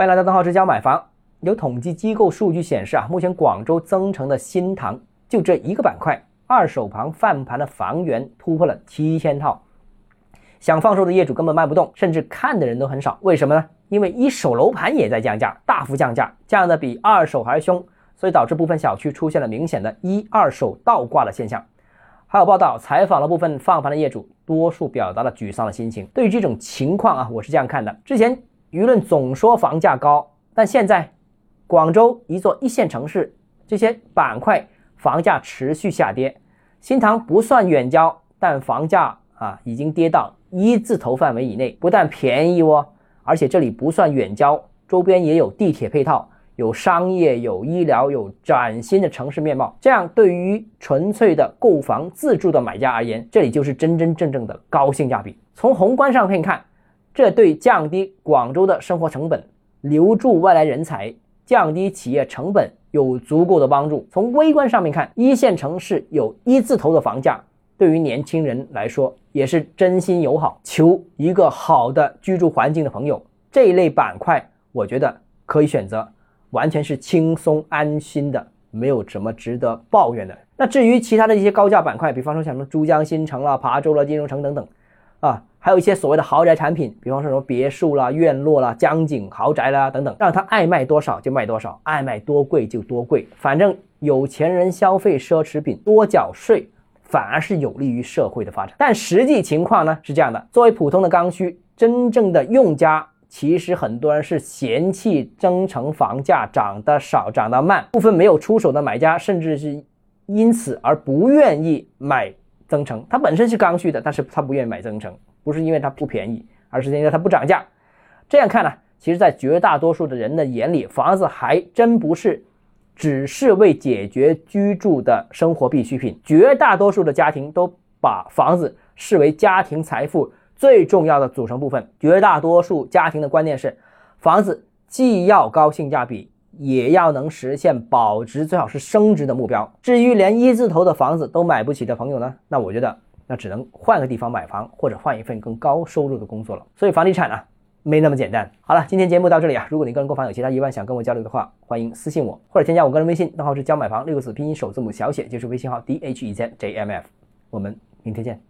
欢迎来到邓浩之家买房。有统计机构数据显示啊，目前广州增城的新塘就这一个板块，二手房泛盘的房源突破了七千套，想放售的业主根本卖不动，甚至看的人都很少。为什么呢？因为一手楼盘也在降价，大幅降价，降的比二手还凶，所以导致部分小区出现了明显的一二手倒挂的现象。还有报道采访了部分放盘的业主，多数表达了沮丧的心情。对于这种情况啊，我是这样看的：之前舆论总说房价高，但现在广州一座一线城市，这些板块房价持续下跌。新塘不算远郊，但房价啊已经跌到一字头范围以内，不但便宜哦，而且这里不算远郊，周边也有地铁配套。有商业、有医疗、有崭新的城市面貌，这样对于纯粹的购房自住的买家而言，这里就是真真正正的高性价比。从宏观上可以看，这对降低广州的生活成本、留住外来人才、降低企业成本有足够的帮助。从微观上面看，一线城市有一字头的房价，对于年轻人来说也是真心友好。求一个好的居住环境的朋友，这一类板块，我觉得可以选择。完全是轻松安心的，没有什么值得抱怨的。那至于其他的一些高价板块，比方说像什么珠江新城啦、琶洲啦、金融城等等，啊，还有一些所谓的豪宅产品，比方说什么别墅啦、院落啦、江景豪宅啦等等，让他爱卖多少就卖多少，爱卖多贵就多贵，反正有钱人消费奢侈品多缴税，反而是有利于社会的发展。但实际情况呢是这样的：作为普通的刚需，真正的用家。其实很多人是嫌弃增城房价涨得少、涨得慢，部分没有出手的买家甚至是因此而不愿意买增城。它本身是刚需的，但是他不愿意买增城，不是因为它不便宜，而是因为它不涨价。这样看呢，其实，在绝大多数的人的眼里，房子还真不是只是为解决居住的生活必需品。绝大多数的家庭都把房子视为家庭财富。最重要的组成部分，绝大多数家庭的观念是，房子既要高性价比，也要能实现保值，最好是升值的目标。至于连一字头的房子都买不起的朋友呢，那我觉得那只能换个地方买房，或者换一份更高收入的工作了。所以房地产啊，没那么简单。好了，今天节目到这里啊，如果你个人购房有其他疑问想跟我交流的话，欢迎私信我，或者添加我个人微信，账号是教买房六个字拼音首字母小写，就是微信号 d h e z j m f。我们明天见。